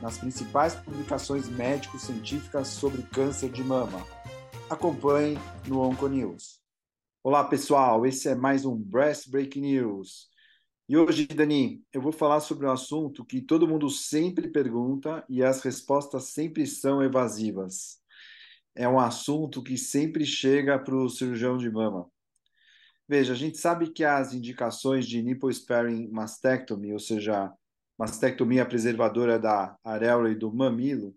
nas principais publicações médico-científicas sobre câncer de mama. Acompanhe no Onconews. Olá, pessoal, esse é mais um Breast Break News. E hoje, Dani, eu vou falar sobre um assunto que todo mundo sempre pergunta e as respostas sempre são evasivas. É um assunto que sempre chega para o cirurgião de mama. Veja, a gente sabe que as indicações de nipple sparing mastectomy, ou seja, mastectomia preservadora da areola e do mamilo,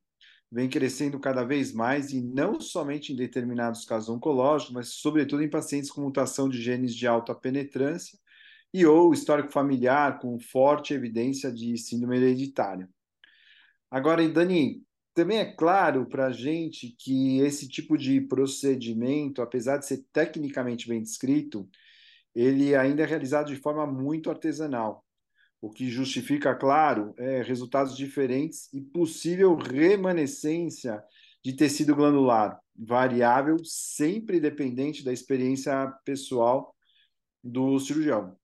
vem crescendo cada vez mais e não somente em determinados casos oncológicos, mas sobretudo em pacientes com mutação de genes de alta penetrância e ou histórico familiar com forte evidência de síndrome hereditária. Agora, Dani, também é claro para a gente que esse tipo de procedimento, apesar de ser tecnicamente bem descrito, ele ainda é realizado de forma muito artesanal o que justifica, claro, é, resultados diferentes e possível remanescência de tecido glandular, variável, sempre dependente da experiência pessoal do cirurgião.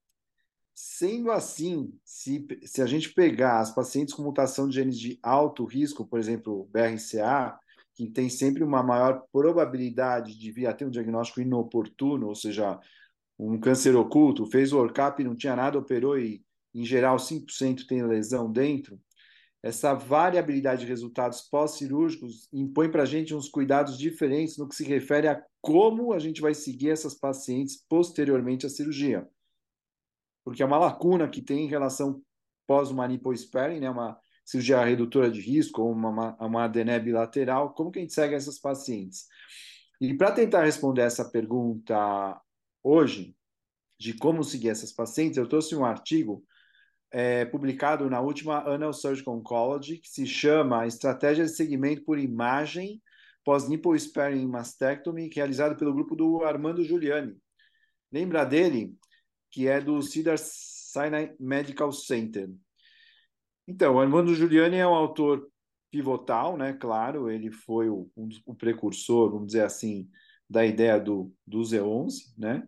Sendo assim, se, se a gente pegar as pacientes com mutação de genes de alto risco, por exemplo, BRCA, que tem sempre uma maior probabilidade de vir a ter um diagnóstico inoportuno, ou seja, um câncer oculto, fez o ORCAP, não tinha nada, operou e em geral 5% tem lesão dentro, essa variabilidade de resultados pós-cirúrgicos impõe para a gente uns cuidados diferentes no que se refere a como a gente vai seguir essas pacientes posteriormente à cirurgia. Porque é uma lacuna que tem em relação pós-uma sparing, né, uma cirurgia redutora de risco ou uma, uma adené bilateral, como que a gente segue essas pacientes? E para tentar responder essa pergunta hoje, de como seguir essas pacientes, eu trouxe um artigo é, publicado na última Annal Surgical Oncology, que se chama Estratégia de Segmento por Imagem Pós-Nipple Sparing Mastectomy, realizado pelo grupo do Armando Giuliani. Lembra dele? Que é do Cedar Sinai Medical Center. Então, o Armando Giuliani é um autor pivotal, né? Claro, ele foi o, um, o precursor, vamos dizer assim, da ideia do, do Z11, né?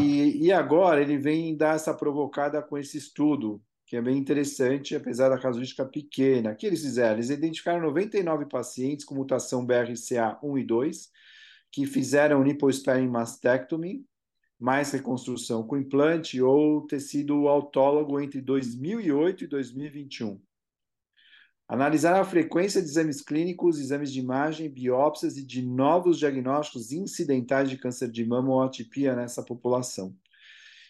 E, e agora ele vem dar essa provocada com esse estudo, que é bem interessante, apesar da casuística pequena. O que eles fizeram? Eles identificaram 99 pacientes com mutação BRCA1 e 2, que fizeram nipple mastectomy, mais reconstrução com implante ou tecido autólogo entre 2008 e 2021. Analisar a frequência de exames clínicos, exames de imagem, biópsias e de novos diagnósticos incidentais de câncer de mama ou atipia nessa população.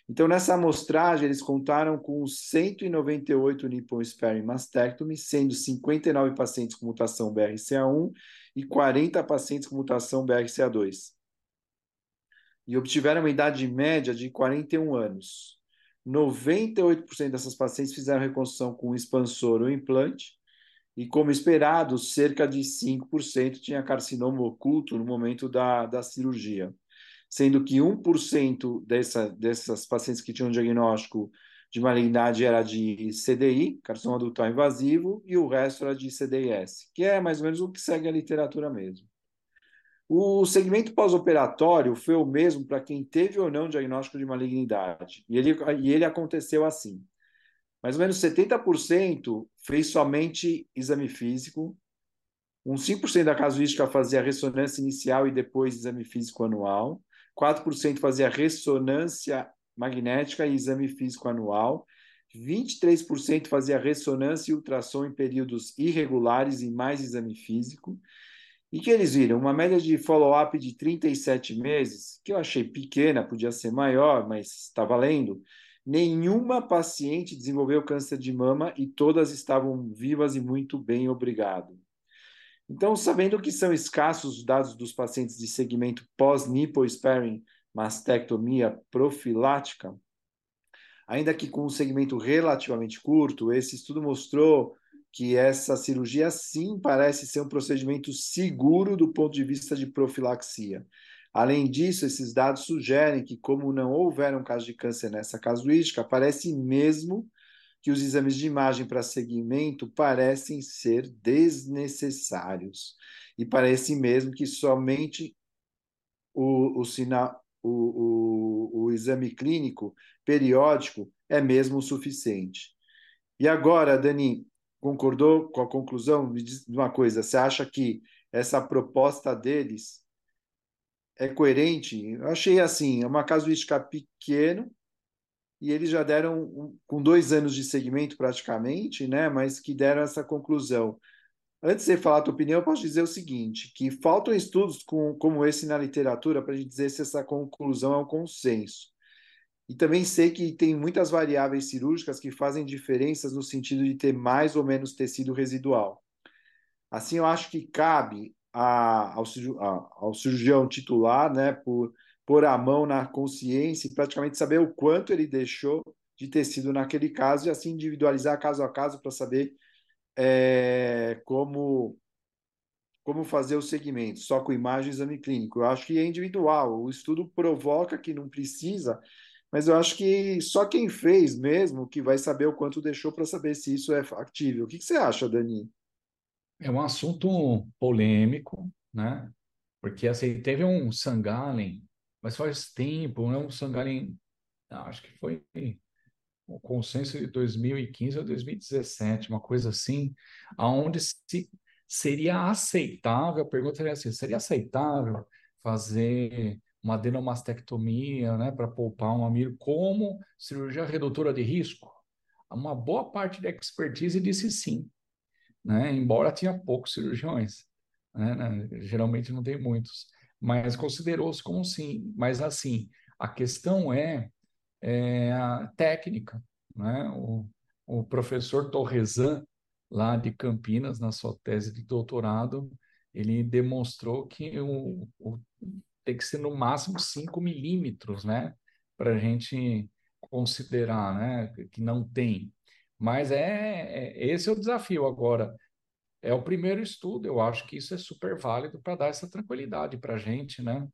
Então, nessa amostragem, eles contaram com 198 nipple sparing mastectomy, sendo 59 pacientes com mutação BRCA1 e 40 pacientes com mutação BRCA2. E obtiveram uma idade média de 41 anos. 98% dessas pacientes fizeram reconstrução com expansor ou implante, e, como esperado, cerca de 5% tinha carcinoma oculto no momento da, da cirurgia, sendo que 1% dessa, dessas pacientes que tinham diagnóstico de malignidade era de CDI, carcinoma ductal invasivo, e o resto era de CDIS, que é mais ou menos o que segue a literatura mesmo. O segmento pós-operatório foi o mesmo para quem teve ou não diagnóstico de malignidade, e ele, e ele aconteceu assim mais ou menos 70% fez somente exame físico, uns 5% da casuística fazia ressonância inicial e depois exame físico anual, 4% fazia ressonância magnética e exame físico anual, 23% fazia ressonância e ultrassom em períodos irregulares e mais exame físico. E que eles viram? Uma média de follow-up de 37 meses, que eu achei pequena, podia ser maior, mas está valendo Nenhuma paciente desenvolveu câncer de mama e todas estavam vivas e muito bem, obrigado. Então, sabendo que são escassos os dados dos pacientes de segmento pós-nipple sparing mastectomia profilática, ainda que com um segmento relativamente curto, esse estudo mostrou que essa cirurgia sim parece ser um procedimento seguro do ponto de vista de profilaxia. Além disso, esses dados sugerem que, como não houveram casos de câncer nessa casuística, parece mesmo que os exames de imagem para seguimento parecem ser desnecessários. E parece mesmo que somente o, o, sinal, o, o, exame clínico periódico é mesmo o suficiente. E agora, Dani, concordou com a conclusão? Diz uma coisa: você acha que essa proposta deles é coerente? Eu achei assim, é uma casuística pequena, e eles já deram, um, com dois anos de segmento praticamente, né, mas que deram essa conclusão. Antes de falar a tua opinião, eu posso dizer o seguinte, que faltam estudos com, como esse na literatura para a gente dizer se essa conclusão é um consenso. E também sei que tem muitas variáveis cirúrgicas que fazem diferenças no sentido de ter mais ou menos tecido residual. Assim, eu acho que cabe a, ao, ao cirurgião titular, né, por pôr a mão na consciência e praticamente saber o quanto ele deixou de tecido naquele caso e assim individualizar caso a caso para saber é, como como fazer o segmento, só com imagem e exame clínico. Eu acho que é individual. O estudo provoca que não precisa, mas eu acho que só quem fez mesmo que vai saber o quanto deixou para saber se isso é factível. O que, que você acha, Dani? É um assunto polêmico, né? Porque assim, teve um Sangalen mas faz tempo, né? O Sangalin, acho que foi o consenso de 2015 ou 2017, uma coisa assim, aonde se seria aceitável, a pergunta seria assim, seria aceitável fazer uma adenomastectomia, né, para poupar um mamilo como cirurgia redutora de risco? Uma boa parte da expertise disse sim, né, embora tinha poucos cirurgiões, né, geralmente não tem muitos mas considerou-se como sim. Mas assim, a questão é, é a técnica. Né? O, o professor Torresan, lá de Campinas, na sua tese de doutorado, ele demonstrou que o, o tem que ser no máximo 5 milímetros, né? Para a gente considerar, né? Que não tem. Mas é, é, esse é o desafio. Agora, é o primeiro estudo. Eu acho que isso é super válido para dar essa tranquilidade para a gente, né?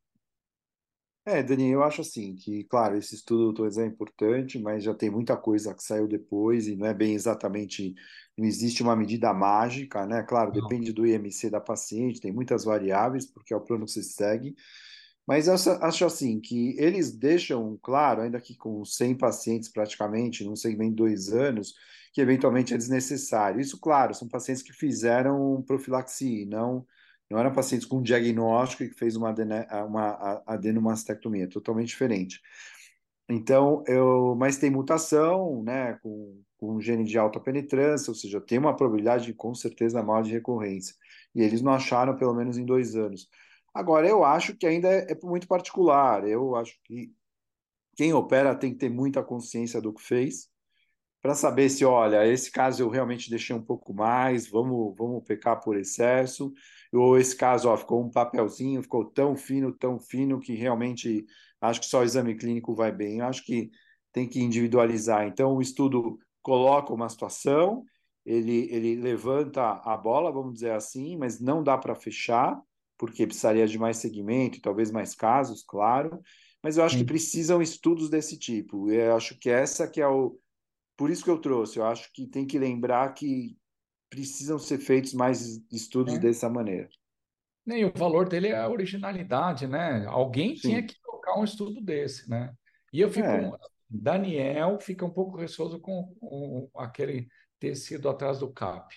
É, Dani, eu acho assim que, claro, esse estudo do é importante, mas já tem muita coisa que saiu depois e não é bem exatamente, não existe uma medida mágica, né? Claro, não. depende do IMC da paciente, tem muitas variáveis, porque é o plano que você segue, mas eu acho assim que eles deixam claro, ainda que com 100 pacientes praticamente, num segmento de dois anos, que eventualmente é desnecessário. Isso, claro, são pacientes que fizeram profilaxia, não, não eram pacientes com diagnóstico e que fez uma, uma adenomastectomia, é totalmente diferente. Então, eu, mas tem mutação, né, com, com gene de alta penetrância, ou seja, tem uma probabilidade com certeza maior de recorrência. E eles não acharam pelo menos em dois anos. Agora, eu acho que ainda é, é muito particular. Eu acho que quem opera tem que ter muita consciência do que fez para saber se, olha, esse caso eu realmente deixei um pouco mais, vamos, vamos pecar por excesso, ou esse caso ó, ficou um papelzinho, ficou tão fino, tão fino, que realmente acho que só o exame clínico vai bem. Eu acho que tem que individualizar. Então, o estudo coloca uma situação, ele, ele levanta a bola, vamos dizer assim, mas não dá para fechar, porque precisaria de mais segmento, talvez mais casos, claro, mas eu acho que precisam estudos desse tipo. Eu acho que essa que é o por isso que eu trouxe. Eu acho que tem que lembrar que precisam ser feitos mais estudos é. dessa maneira. E o valor dele é a originalidade, né? Alguém Sim. tinha que colocar um estudo desse, né? E eu fico. É. Daniel fica um pouco receoso com, com aquele tecido atrás do CAP,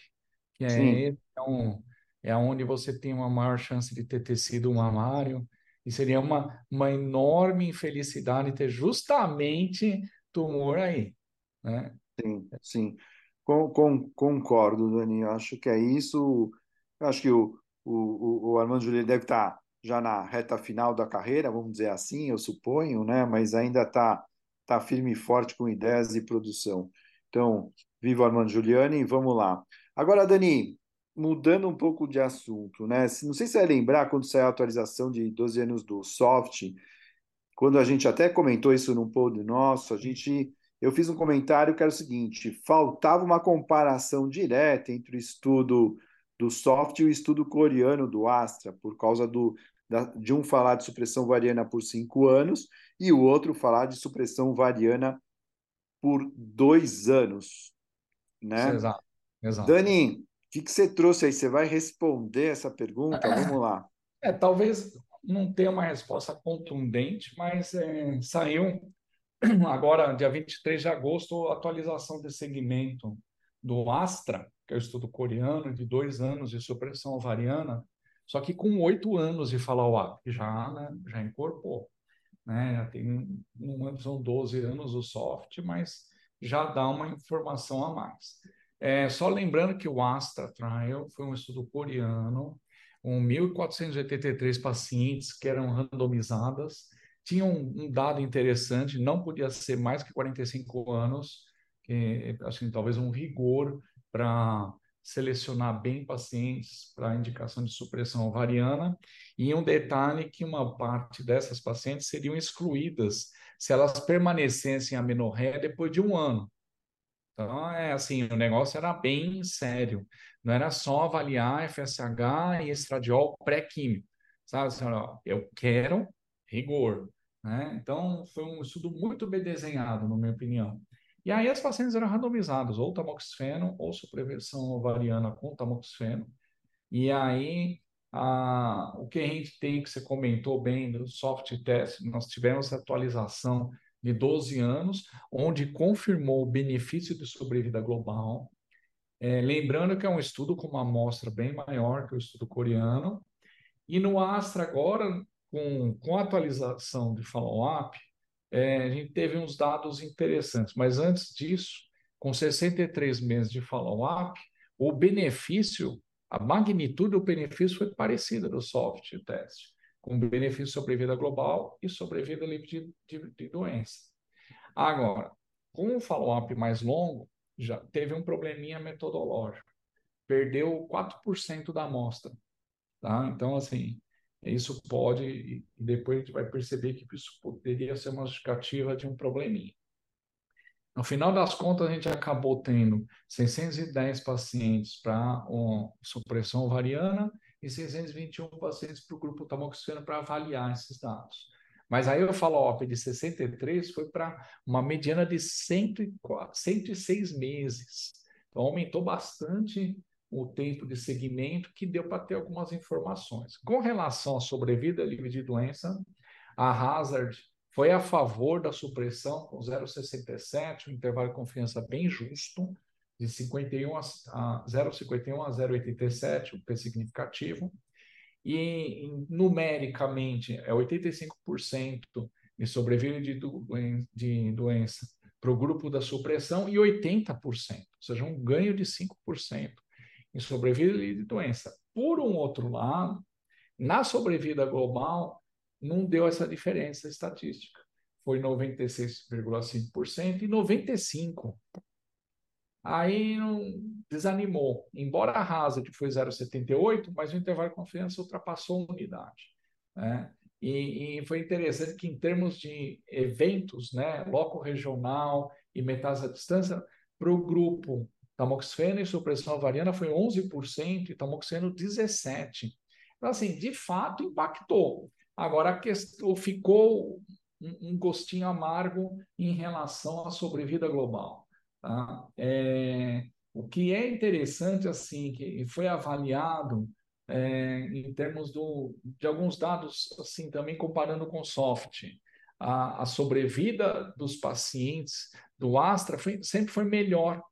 que é, é, um, é onde você tem uma maior chance de ter tecido mamário, e seria uma, uma enorme infelicidade ter justamente tumor aí. Né? Sim, sim. Com, com, concordo, Dani. Acho que é isso. Acho que o, o, o Armando Júlio deve estar já na reta final da carreira, vamos dizer assim, eu suponho, né? mas ainda está tá firme e forte com ideias e produção. Então, viva Armando Giuliani, vamos lá. Agora, Dani, mudando um pouco de assunto, né? Não sei se você vai lembrar quando saiu a atualização de 12 anos do Soft, quando a gente até comentou isso num pod nosso, a gente eu fiz um comentário que era o seguinte: faltava uma comparação direta entre o estudo do soft e o estudo coreano do Astra, por causa do, da, de um falar de supressão variana por cinco anos e o outro falar de supressão variana por dois anos. Né? Exato, exato. Dani, o que, que você trouxe aí? Você vai responder essa pergunta? Vamos lá. É, talvez não tenha uma resposta contundente, mas é, saiu agora, dia 23 de agosto, atualização de segmento do Astra, que é o estudo coreano de dois anos de supressão ovariana, só que com oito anos de follow-up, já, né, já incorporou. Né? Já tem, não são 12 anos o soft, mas já dá uma informação a mais. É, só lembrando que o Astra Trial foi um estudo coreano, com 1.483 pacientes que eram randomizadas, tinha um, um, dado interessante, não podia ser mais que 45 anos, que, assim, talvez um rigor para selecionar bem pacientes para indicação de supressão ovariana, e um detalhe que uma parte dessas pacientes seriam excluídas se elas permanecessem amenorreia depois de um ano. Então, é assim, o negócio era bem sério. Não era só avaliar FSH e estradiol pré-químico. Sabe, assim, ó, eu quero rigor. Né? Então, foi um estudo muito bem desenhado, na minha opinião. E aí as pacientes eram randomizadas, ou tamoxifeno, ou supreversão ovariana com tamoxifeno. E aí, a, o que a gente tem, que você comentou bem, do soft test, nós tivemos atualização de 12 anos, onde confirmou o benefício de sobrevida global. É, lembrando que é um estudo com uma amostra bem maior que o estudo coreano. E no Astra, agora, com, com a atualização de follow-up, é, a gente teve uns dados interessantes. Mas antes disso, com 63 meses de follow-up, o benefício, a magnitude do benefício foi parecida do soft test, com benefício sobre vida global e sobre vida livre de, de, de doença. Agora, com o follow-up mais longo, já teve um probleminha metodológico. Perdeu 4% da amostra. Tá? Então, assim, isso pode, e depois a gente vai perceber que isso poderia ser uma justificativa de um probleminha. No final das contas, a gente acabou tendo 610 pacientes para supressão ovariana e 621 pacientes para o grupo tamoxifeno para avaliar esses dados. Mas aí eu falo, ó, de 63 foi para uma mediana de 104, 106 meses. Então aumentou bastante o tempo de segmento que deu para ter algumas informações. Com relação à sobrevida livre de doença, a Hazard foi a favor da supressão com 0,67, um intervalo de confiança bem justo, de 51 a, a 0,51 a 0,87, o P significativo. E numericamente é 85% de sobrevida de, de doença para o grupo da supressão e 80%, ou seja, um ganho de 5% em sobrevida de doença. Por um outro lado, na sobrevida global, não deu essa diferença estatística. Foi 96,5% e 95%. Aí não desanimou. Embora a Hazard foi 0,78, mas o intervalo de confiança ultrapassou a unidade. Né? E, e, foi interessante que, em termos de eventos, né, loco regional e metástase à distância, para o grupo Tamoxifeno e supressão ovariana foi 11% e tamoxifeno 17%. Então, assim, de fato impactou. Agora, questão, ficou um, gostinho amargo em relação à sobrevida global. Tá? É, o que é interessante, assim, que foi avaliado é, em termos do, de alguns dados, assim, também comparando com soft, a, a sobrevida dos pacientes do Astra foi, sempre foi melhor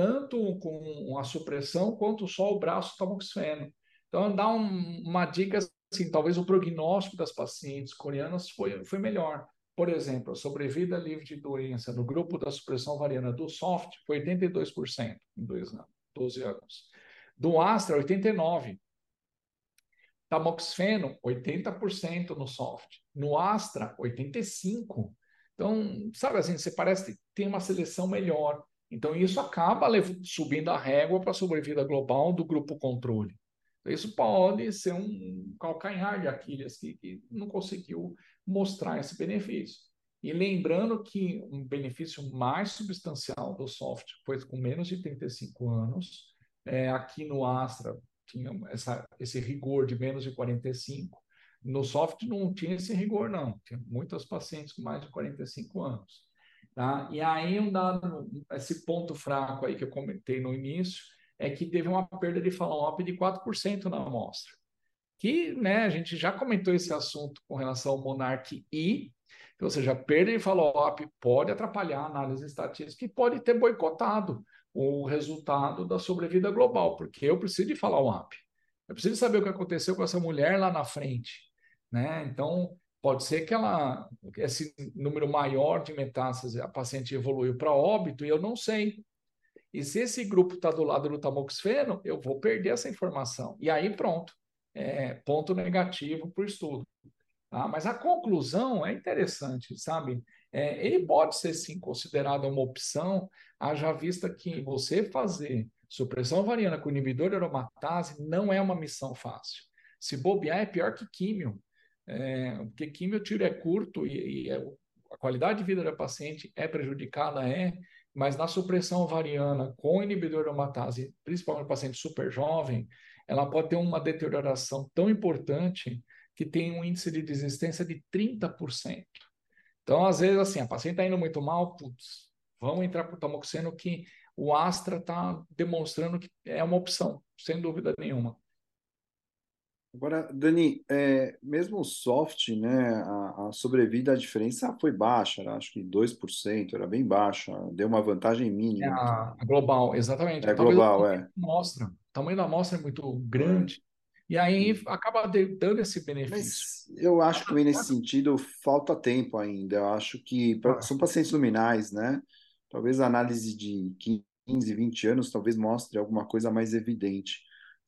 tanto com a supressão quanto só o braço tamoxifeno. Então, dá um, uma dica assim, talvez o prognóstico das pacientes coreanas foi, foi melhor. Por exemplo, a sobrevida livre de doença no grupo da supressão ovariana do soft foi 82% em dois anos, 12 anos. Do Astra, 89%. Tamoxifeno, 80% no soft. No Astra, 85%. Então, sabe assim, você parece que tem uma seleção melhor. Então, isso acaba subindo a régua para a sobrevida global do grupo controle. Isso pode ser um calcanhar de Aquiles que, que não conseguiu mostrar esse benefício. E lembrando que um benefício mais substancial do soft foi com menos de 35 anos. É, aqui no Astra tinha essa, esse rigor de menos de 45. No soft não tinha esse rigor, não. Tinha muitos pacientes com mais de 45 anos. Tá? E aí, um dado, esse ponto fraco aí que eu comentei no início, é que teve uma perda de follow-up de 4% na amostra. Que né, a gente já comentou esse assunto com relação ao Monarch I, ou seja, perda de follow-up pode atrapalhar a análise estatística e pode ter boicotado o resultado da sobrevida global, porque eu preciso de follow-up. Eu preciso saber o que aconteceu com essa mulher lá na frente. Né? Então, pode ser que ela, esse número maior de metástases, a paciente evoluiu para óbito e eu não sei. E se esse grupo está do lado do tamoxifeno, eu vou perder essa informação. E aí pronto, é, ponto negativo para o estudo. Tá? Mas a conclusão é interessante, sabe? É, ele pode ser sim considerado uma opção, haja vista que você fazer supressão ovariana com inibidor de aromatase não é uma missão fácil. Se bobear, é pior que químio, é, porque químio o tiro é curto e, e é, a qualidade de vida da paciente é prejudicada, é, mas na supressão ovariana com inibidor de aromatase, principalmente no paciente super jovem, ela pode ter uma deterioração tão importante que tem um índice de desistência de 30%. Então, às vezes, assim, a paciente está indo muito mal, putz, vamos entrar por tamoxeno que o Astra está demonstrando que é uma opção, sem dúvida nenhuma. Agora, Dani, é, mesmo o soft, né, a, a, sobrevida, a diferença foi baixa, era, acho que 2%, era bem baixa, deu uma vantagem mínima. É a, a global, exatamente. É global, é. Mostra, o tamanho da amostra é muito grande, é. e aí acaba dando esse benefício. Mas eu acho que nesse sentido falta tempo ainda, eu acho que pra, são pacientes luminais, né, talvez a análise de 15, 20 anos talvez mostre alguma coisa mais evidente.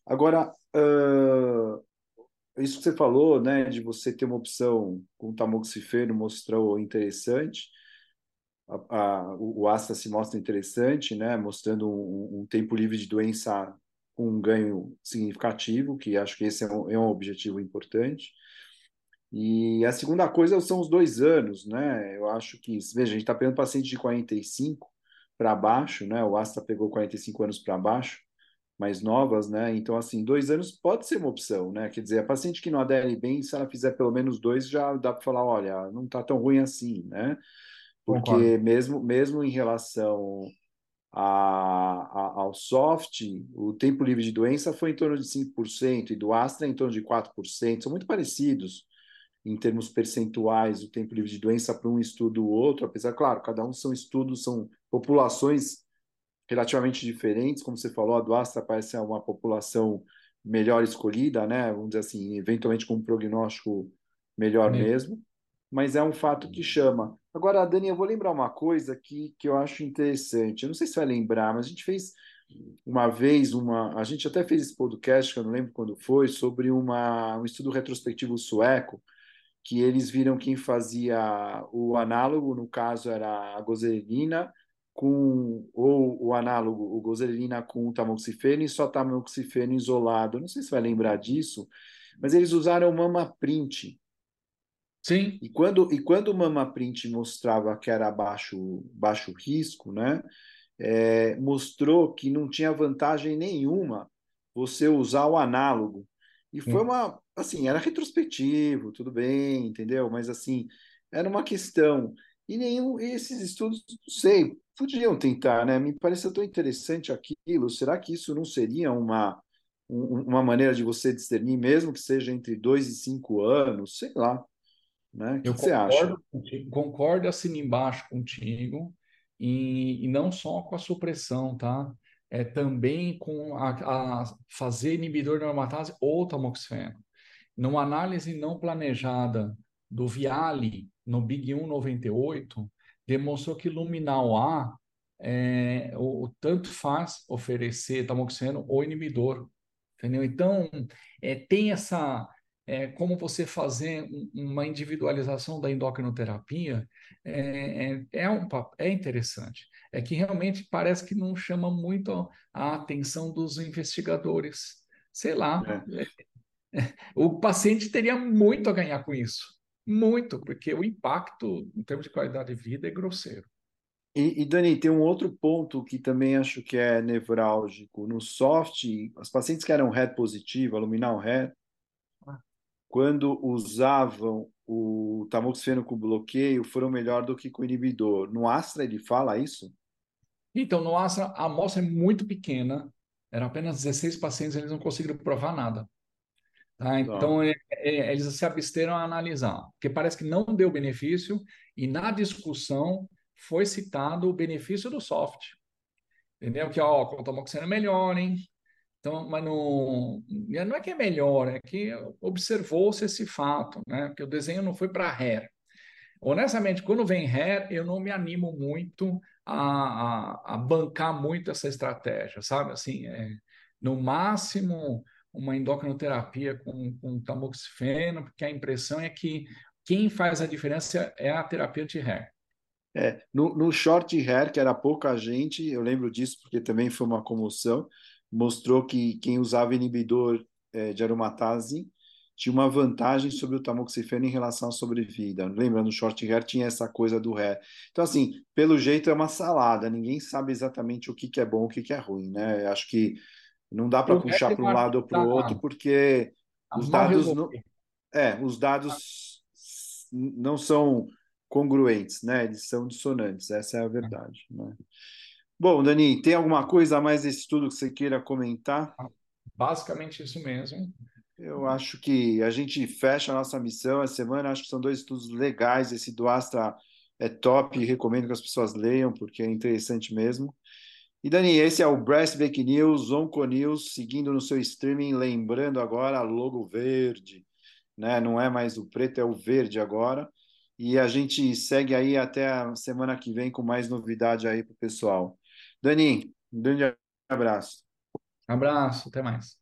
Agora, uh, isso que você falou, né, de você ter uma opção com tamoxifeno mostrou interessante. A, a, o Asta se mostra interessante, né, mostrando um, um, tempo livre de doença com um ganho significativo, que acho que esse é um, é um objetivo importante. E a segunda coisa são os dois anos, né? Eu acho que, veja, a gente está pegando paciente de 45 para baixo, né? O Asta pegou 45 anos para baixo mais novas, né? Então, assim, dois anos pode ser uma opção, né? Quer dizer, a paciente que não adere bem, se ela fizer pelo menos dois, já dá para falar, olha, não está tão ruim assim, né? Porque mesmo, mesmo em relação a, a, ao soft, o tempo livre de doença foi em torno de 5%, e do Astra em torno de 4%, são muito parecidos em termos percentuais o tempo livre de doença para um estudo ou outro, apesar, claro, cada um são estudos, são populações relativamente diferentes, como você falou, a do Astra parece ser uma população melhor escolhida, né? Vamos dizer assim, eventualmente com um prognóstico melhor mesmo, mas é um fato que chama. Agora, Dani, eu vou lembrar uma coisa que, que eu acho interessante. Eu não sei se vai lembrar, mas a gente fez uma vez uma. A gente até fez esse podcast, que eu não lembro quando foi, sobre uma, um estudo retrospectivo sueco, que eles viram quem fazia o análogo, no caso era a gozerina, com ou o análogo, o gozerina com o tamoxifeno e só tamoxifeno isolado. Não sei se vai lembrar disso, mas eles usaram o mama print. Sim. E quando, e quando o mama print mostrava que era baixo, baixo risco, né, é, mostrou que não tinha vantagem nenhuma você usar o análogo. E foi uma, assim, era retrospectivo, tudo bem, entendeu? Mas assim, era uma questão. E nenhum esses estudos, não sei, podiam tentar, né? Me pareceu tão interessante aquilo. Será que isso não seria uma, uma maneira de você discernir, mesmo que seja entre dois e cinco anos? Sei lá. Né? O que, Eu que você acha? Contigo, concordo assim embaixo contigo, e, e não só com a supressão, tá? É também com a, a fazer inibidor de aromatase ou tamoxifeno. Numa análise não planejada do Viale no Big 198, demonstrou que luminal A é, o, o, tanto faz oferecer tamoxifeno ou inibidor, entendeu? Então, é, tem essa, é, como você fazer uma individualização da endocrinoterapia, é, é, é, um, é interessante. É que realmente parece que não chama muito a atenção dos investigadores. Sei lá, é. o paciente teria muito a ganhar com isso. Muito, porque o impacto em termos de qualidade de vida é grosseiro. E, e, Dani, tem um outro ponto que também acho que é nevrálgico. No soft, as pacientes que eram HER positivo, aluminal HER, ah. quando usavam o tamoxifeno com bloqueio, foram melhor do que com inibidor. No Astra ele fala isso? Então, no Astra, a amostra é muito pequena, eram apenas 16 pacientes, eles não conseguiram provar nada. Tá? Então, é, é, eles se absteram a analisar, porque parece que não deu benefício, e na discussão foi citado o benefício do soft. Entendeu? Que, ó, com tamoxifeno é melhor, hein? Então, mas não, não é que é melhor, é que observou-se esse fato, né? Porque o desenho não foi para hair. Honestamente, quando vem hair, eu não me animo muito a, a, a bancar muito essa estratégia, sabe? Assim, é, no máximo, uma endocrinoterapia com, com tamoxifeno, porque a impressão é que quem faz a diferença é a terapia de hair. É, no, no short hair, que era pouca gente, eu lembro disso porque também foi uma comoção, mostrou que quem usava inibidor é, de aromatase tinha uma vantagem sobre o tamoxifeno em relação à sobrevida. Lembra, no short hair tinha essa coisa do hair. Então, assim, pelo jeito é uma salada, ninguém sabe exatamente o que, que é bom o que, que é ruim, né? Acho que não dá para puxar para um lado ou para o outro, porque os dados, não, é, os dados não são congruentes, né? Eles são dissonantes, essa é a verdade. Né? Bom, Dani, tem alguma coisa a mais desse estudo que você queira comentar? Basicamente isso mesmo. Eu acho que a gente fecha a nossa missão essa semana. Acho que são dois estudos legais. Esse do Astra é top, recomendo que as pessoas leiam, porque é interessante mesmo. E Dani, esse é o Breast Break News, Onco News, seguindo no seu streaming, lembrando agora logo verde, né? Não é mais o preto, é o verde agora. E a gente segue aí até a semana que vem com mais novidade aí para o pessoal. Dani, um grande abraço. Abraço, até mais.